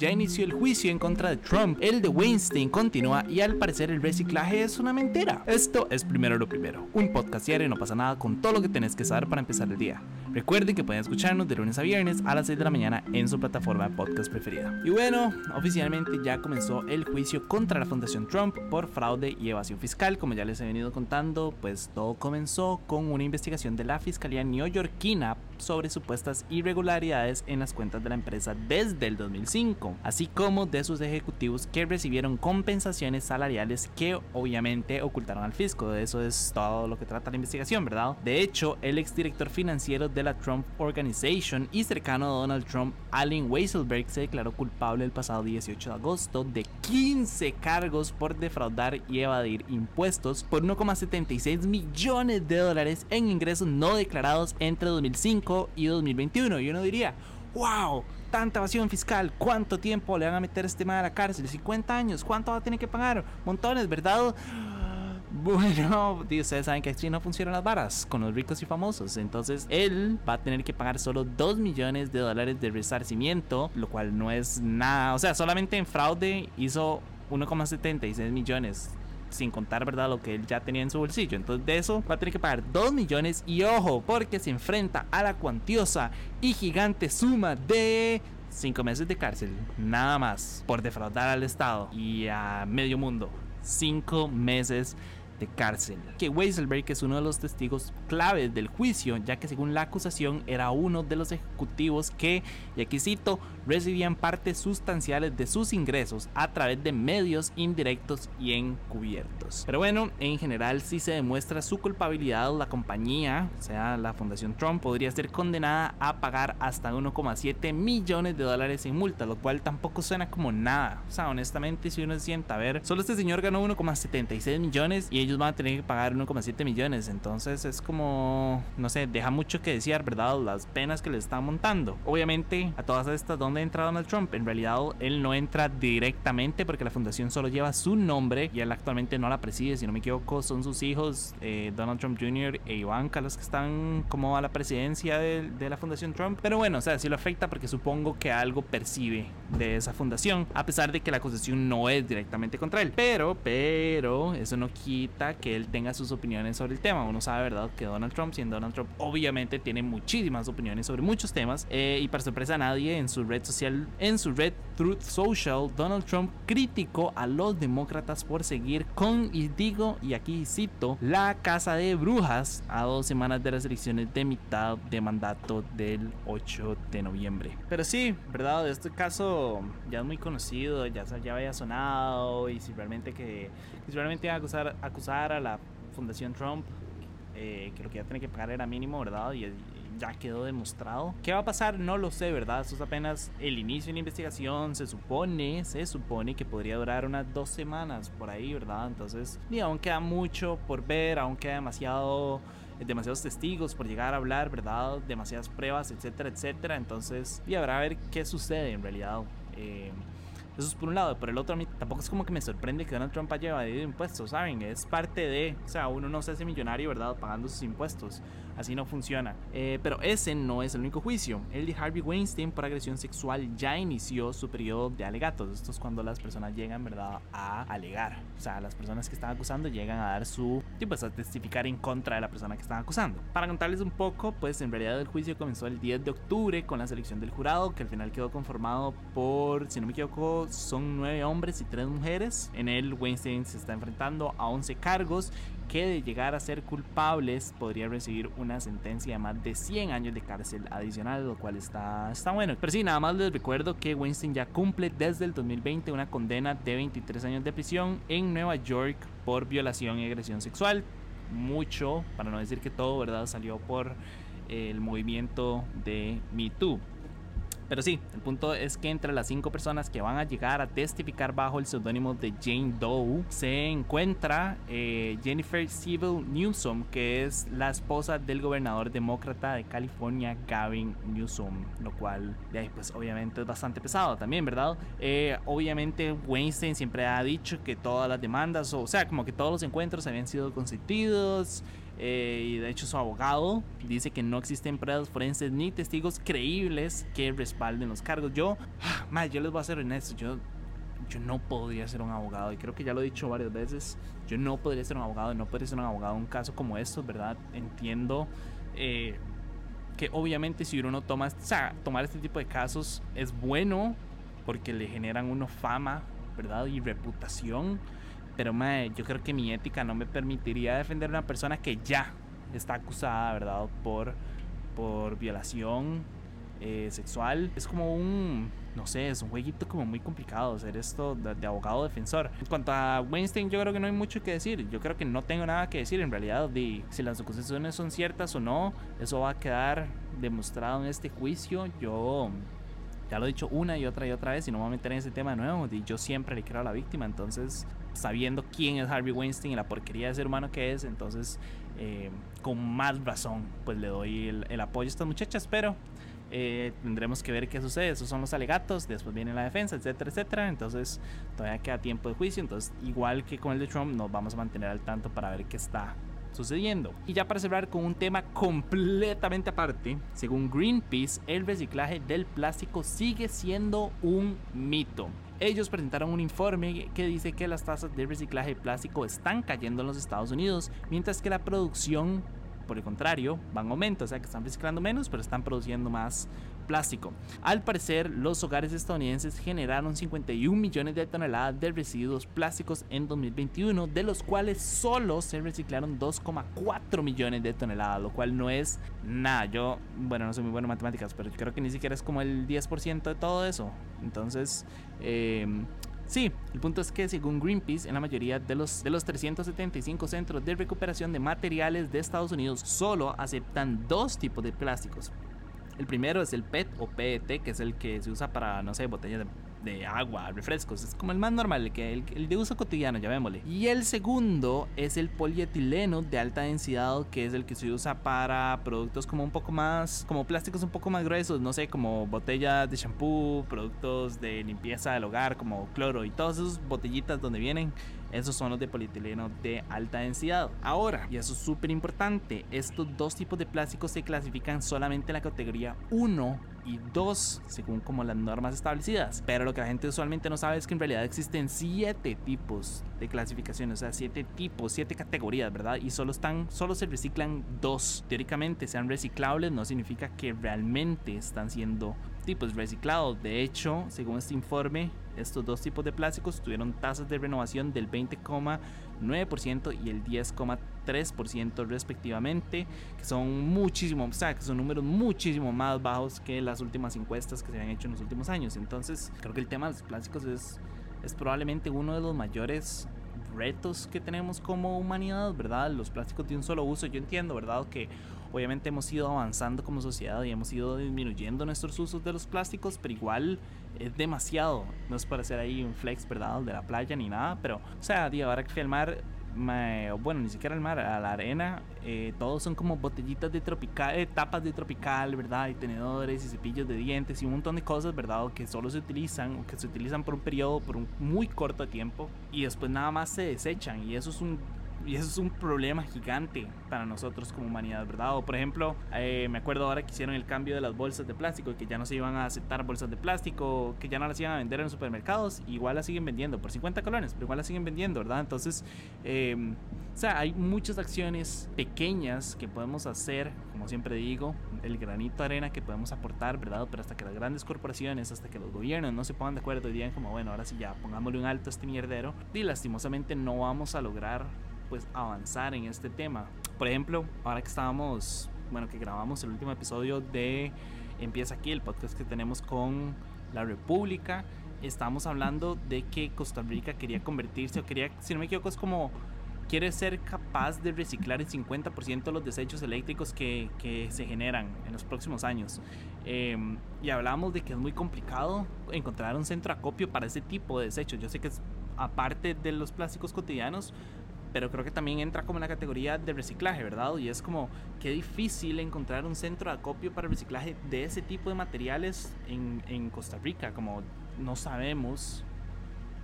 Ya inició el juicio en contra de Trump, el de Weinstein continúa y al parecer el reciclaje es una mentira. Esto es Primero lo Primero, un podcast diario no pasa nada con todo lo que tenés que saber para empezar el día. Recuerden que pueden escucharnos de lunes a viernes a las 6 de la mañana en su plataforma de podcast preferida. Y bueno, oficialmente ya comenzó el juicio contra la Fundación Trump por fraude y evasión fiscal. Como ya les he venido contando, pues todo comenzó con una investigación de la Fiscalía neoyorquina sobre supuestas irregularidades en las cuentas de la empresa desde el 2005, así como de sus ejecutivos que recibieron compensaciones salariales que obviamente ocultaron al fisco. De eso es todo lo que trata la investigación, ¿verdad? De hecho, el exdirector financiero de la Trump Organization y cercano a Donald Trump, Allen Weisselberg, se declaró culpable el pasado 18 de agosto de 15 cargos por defraudar y evadir impuestos por 1,76 millones de dólares en ingresos no declarados entre 2005 y 2021. Y uno diría, wow, tanta evasión fiscal, ¿cuánto tiempo le van a meter este mal a la cárcel? 50 años, ¿cuánto va a tener que pagar? Montones, ¿verdad? Bueno, ustedes saben que así no funcionan las varas con los ricos y famosos. Entonces él va a tener que pagar solo 2 millones de dólares de resarcimiento, lo cual no es nada. O sea, solamente en fraude hizo 1,76 millones sin contar, ¿verdad? Lo que él ya tenía en su bolsillo. Entonces de eso va a tener que pagar 2 millones y ojo, porque se enfrenta a la cuantiosa y gigante suma de 5 meses de cárcel, nada más, por defraudar al Estado y a medio mundo. 5 meses de cárcel. Que Weiselberg es uno de los testigos claves del juicio, ya que según la acusación era uno de los ejecutivos que, y aquí cito, recibían partes sustanciales de sus ingresos a través de medios indirectos y encubiertos. Pero bueno, en general si se demuestra su culpabilidad, la compañía, o sea, la Fundación Trump, podría ser condenada a pagar hasta 1,7 millones de dólares en multa, lo cual tampoco suena como nada. O sea, honestamente, si uno se sienta a ver, solo este señor ganó 1,76 millones y ellos van a tener que pagar 1,7 millones. Entonces es como, no sé, deja mucho que desear, ¿verdad? Las penas que le están montando. Obviamente, a todas estas, ¿dónde entra Donald Trump? En realidad, él no entra directamente porque la fundación solo lleva su nombre y él actualmente no la preside. Si no me equivoco, son sus hijos, eh, Donald Trump Jr. e Ivanka, los que están como a la presidencia de, de la fundación Trump. Pero bueno, o sea, sí lo afecta porque supongo que algo percibe de esa fundación, a pesar de que la acusación no es directamente contra él. Pero, pero, eso no quita que él tenga sus opiniones sobre el tema. Uno sabe, ¿verdad?, que Donald Trump, siendo Donald Trump, obviamente tiene muchísimas opiniones sobre muchos temas. Eh, y para sorpresa a nadie, en su red social, en su red Truth Social, Donald Trump criticó a los demócratas por seguir con, y digo, y aquí cito, la casa de brujas a dos semanas de las elecciones de mitad de mandato del 8 de noviembre. Pero sí, ¿verdad? Este caso ya es muy conocido, ya, ya había sonado y si realmente que, si realmente a acusar, acusar a la Fundación Trump, eh, que lo que ya tiene que pagar era mínimo, ¿verdad? Y, ya quedó demostrado. ¿Qué va a pasar? No lo sé, ¿verdad? Esto es apenas el inicio de la investigación. Se supone, se supone que podría durar unas dos semanas por ahí, ¿verdad? Entonces, y aún queda mucho por ver, aún queda demasiado demasiados testigos por llegar a hablar, ¿verdad? Demasiadas pruebas, etcétera, etcétera. Entonces, y habrá a ver qué sucede en realidad. Eh, eso es por un lado. Por el otro, a mí tampoco es como que me sorprende que Donald Trump haya evadido impuestos, ¿saben? Es parte de. O sea, uno no se hace millonario, ¿verdad? Pagando sus impuestos. Así no funciona. Eh, pero ese no es el único juicio. El de Harvey Weinstein por agresión sexual ya inició su periodo de alegatos. Esto es cuando las personas llegan, ¿verdad? A alegar. O sea, las personas que están acusando llegan a dar su. Pues a testificar en contra de la persona que están acusando. Para contarles un poco, pues en realidad el juicio comenzó el 10 de octubre con la selección del jurado, que al final quedó conformado por, si no me equivoco, son nueve hombres y tres mujeres. En él, Weinstein se está enfrentando a 11 cargos que de llegar a ser culpables podría recibir una sentencia de más de 100 años de cárcel adicional, lo cual está, está bueno. Pero sí, nada más les recuerdo que Weinstein ya cumple desde el 2020 una condena de 23 años de prisión en Nueva York por violación y agresión sexual. Mucho, para no decir que todo, ¿verdad? Salió por el movimiento de Me Too. Pero sí, el punto es que entre las cinco personas que van a llegar a testificar bajo el seudónimo de Jane Doe se encuentra eh, Jennifer Civil Newsom, que es la esposa del gobernador demócrata de California, Gavin Newsom, lo cual, pues obviamente es bastante pesado también, ¿verdad? Eh, obviamente Weinstein siempre ha dicho que todas las demandas, o sea, como que todos los encuentros habían sido consentidos, Eh, y de hecho su abogado dice que no existen pruebas forenses ni testigos creíbles que respalden los cargos. Yo, más, yo les voy a ser honesto, yo, yo no podría ser un abogado y creo que ya lo he dicho varias veces. Yo no podría ser un abogado, no podría ser un abogado en un caso como estos, ¿verdad? Entiendo. Eh, que obviamente si uno toma, o sea, tomar este tipo de casos es bueno porque le generan uno fama, ¿verdad? Y reputación. Pero mae, yo creo que mi ética no me permitiría defender a una persona que ya está acusada, ¿verdad? Por, por violación eh, sexual. Es como un, no sé, es un jueguito como muy complicado hacer esto de, de, abogado defensor. En cuanto a Weinstein, yo creo que no hay mucho que decir. Yo creo que no tengo nada que decir en realidad de si las acusaciones son ciertas o no. Eso va a quedar demostrado en este juicio. Yo ya lo he dicho una y otra y otra vez y no me voy a meter en ese tema de nuevo. Yo siempre le quiero a la víctima. Entonces, sabiendo quién es Harvey Weinstein y la porquería de ser humano que es, entonces, eh, con más razón, pues le doy el, el apoyo a estas muchachas. Pero eh, tendremos que ver qué sucede. Esos son los alegatos, después viene la defensa, etcétera, etcétera. Entonces, todavía queda tiempo de juicio. Entonces, igual que con el de Trump, nos vamos a mantener al tanto para ver qué está sucediendo. Y ya para cerrar con un tema completamente aparte, según Greenpeace, el reciclaje del plástico sigue siendo un mito. Ellos presentaron un informe que dice que las tasas de reciclaje de plástico están cayendo en los Estados Unidos, mientras que la producción, por el contrario, va en aumento, o sea que están reciclando menos, pero están produciendo más plástico. Al parecer, los hogares estadounidenses generaron 51 millones de toneladas de residuos plásticos en 2021, de los cuales solo se reciclaron 2,4 millones de toneladas, lo cual no es nada. Yo, bueno, no soy muy bueno en matemáticas, pero creo que ni siquiera es como el 10% de todo eso. Entonces, eh, Sí, el punto es que según Greenpeace, en la mayoría de los, de los 375 centros de recuperación de materiales de Estados Unidos solo aceptan dos tipos de plásticos. El primero es el PET o PET, que es el que se usa para, no sé, botellas de, de agua, refrescos. Es como el más normal, el, que, el, el, de uso cotidiano, llamémosle. Y el segundo es el polietileno de alta densidad, que es el que se usa para productos como un poco más, como plásticos un poco más gruesos, no sé, como botellas de shampoo, productos de limpieza del hogar, como cloro y todas esas botellitas donde vienen esos son los de polietileno de alta densidad. Ahora, y eso es súper importante, estos dos tipos de plásticos se clasifican solamente en la categoría 1 y 2 según como las normas establecidas. Pero lo que la gente usualmente no sabe es que en realidad existen 7 tipos de clasificación, o sea, 7 tipos, 7 categorías, ¿verdad? Y solo están solo se reciclan dos. Teóricamente sean reciclables no significa que realmente están siendo tipos reciclados. De hecho, según este informe, estos dos tipos de plásticos tuvieron tasas de renovación del 20,9% y el 10,3% respectivamente, que son muchísimo, o sea, que son números muchísimo más bajos que las últimas encuestas que se han hecho en los últimos años. Entonces, creo que el tema de los plásticos es, es probablemente uno de los mayores retos que tenemos como humanidad, ¿verdad? Los plásticos de un solo uso, yo entiendo, ¿verdad? Que obviamente hemos ido avanzando como sociedad y hemos ido disminuyendo nuestros usos de los plásticos, pero igual es demasiado. No es para hacer ahí un flex, ¿verdad? De la playa ni nada, pero, o sea, ahora que fui mar, bueno, ni siquiera al mar, a la arena, eh, todos son como botellitas de tropical, eh, tapas de tropical, ¿verdad? Y tenedores y cepillos de dientes y un montón de cosas, ¿verdad? Que solo se utilizan o que se utilizan por un periodo, por un muy corto tiempo y después nada más se desechan y eso es un y eso es un problema gigante para nosotros como humanidad, ¿verdad? O por ejemplo, eh, me acuerdo ahora que hicieron el cambio de las bolsas de plástico y que ya no se iban a aceptar bolsas de plástico, que ya no las iban a vender en los supermercados, igual las siguen vendiendo por 50 colones, pero igual las siguen vendiendo, ¿verdad? Entonces, eh, o sea, hay muchas acciones pequeñas que podemos hacer, como siempre digo, el granito de arena que podemos aportar, ¿verdad? Pero hasta que las grandes corporaciones, hasta que los gobiernos no se pongan de acuerdo y digan como, bueno, ahora sí ya, pongámosle un alto a este mierdero, y lastimosamente no vamos a lograr pues avanzar en este tema. Por ejemplo, ahora que estábamos, bueno, que grabamos el último episodio de Empieza aquí, el podcast que tenemos con la República, estamos hablando de que Costa Rica quería convertirse, o quería, si no me equivoco, es como quiere ser capaz de reciclar el 50% de los desechos eléctricos que, que, se generan en los próximos años. Eh, y hablamos de que es muy complicado encontrar un centro acopio para ese tipo de desechos. Yo sé que es aparte de los plásticos cotidianos, pero creo que también entra como en la categoría de reciclaje, ¿verdad? Y es como qué difícil encontrar un centro de acopio para reciclaje de ese tipo de materiales en, en Costa Rica, como no sabemos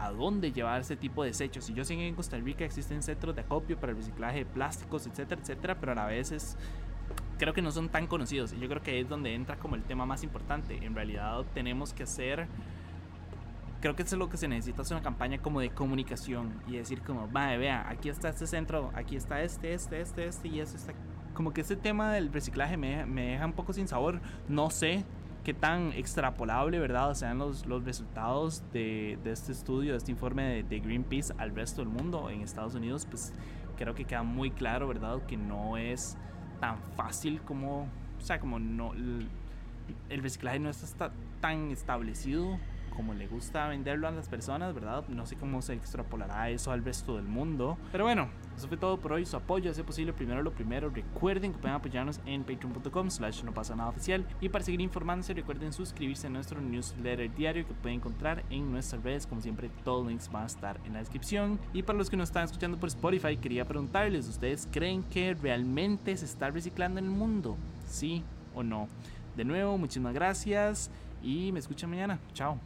a dónde llevar ese tipo de desechos. Y yo sé que en Costa Rica existen centros de acopio para el reciclaje de plásticos, etcétera, etcétera, pero a la vez creo que no son tan conocidos. Y yo creo que es donde entra como el tema más importante. En realidad tenemos que hacer creo que eso es lo que se necesita es una campaña como de comunicación y decir como, vaya, vea, aquí está este centro, aquí está este, este, este, este y este está... Como que ese tema del reciclaje me, me deja un poco sin sabor. No sé qué tan extrapolable, ¿verdad? Sean los, los resultados de, de este estudio, de este informe de, de, Greenpeace al resto del mundo. En Estados Unidos, pues creo que queda muy claro, ¿verdad? Que no es tan fácil como, o sea, como no, el reciclaje no está tan establecido como le gusta venderlo a las personas, ¿verdad? No sé cómo se extrapolará eso al resto del mundo. Pero bueno, eso fue todo por hoy. Su apoyo hace posible primero lo primero. Recuerden que pueden apoyarnos en patreon.com slash no pasa nada oficial. Y para seguir informándose, recuerden suscribirse a nuestro newsletter diario que pueden encontrar en nuestras redes. Como siempre, todos los links van a estar en la descripción. Y para los que nos están escuchando por Spotify, quería preguntarles, ¿ustedes creen que realmente se está reciclando en el mundo? ¿Sí o no? De nuevo, muchísimas gracias y me escuchan mañana. Chao.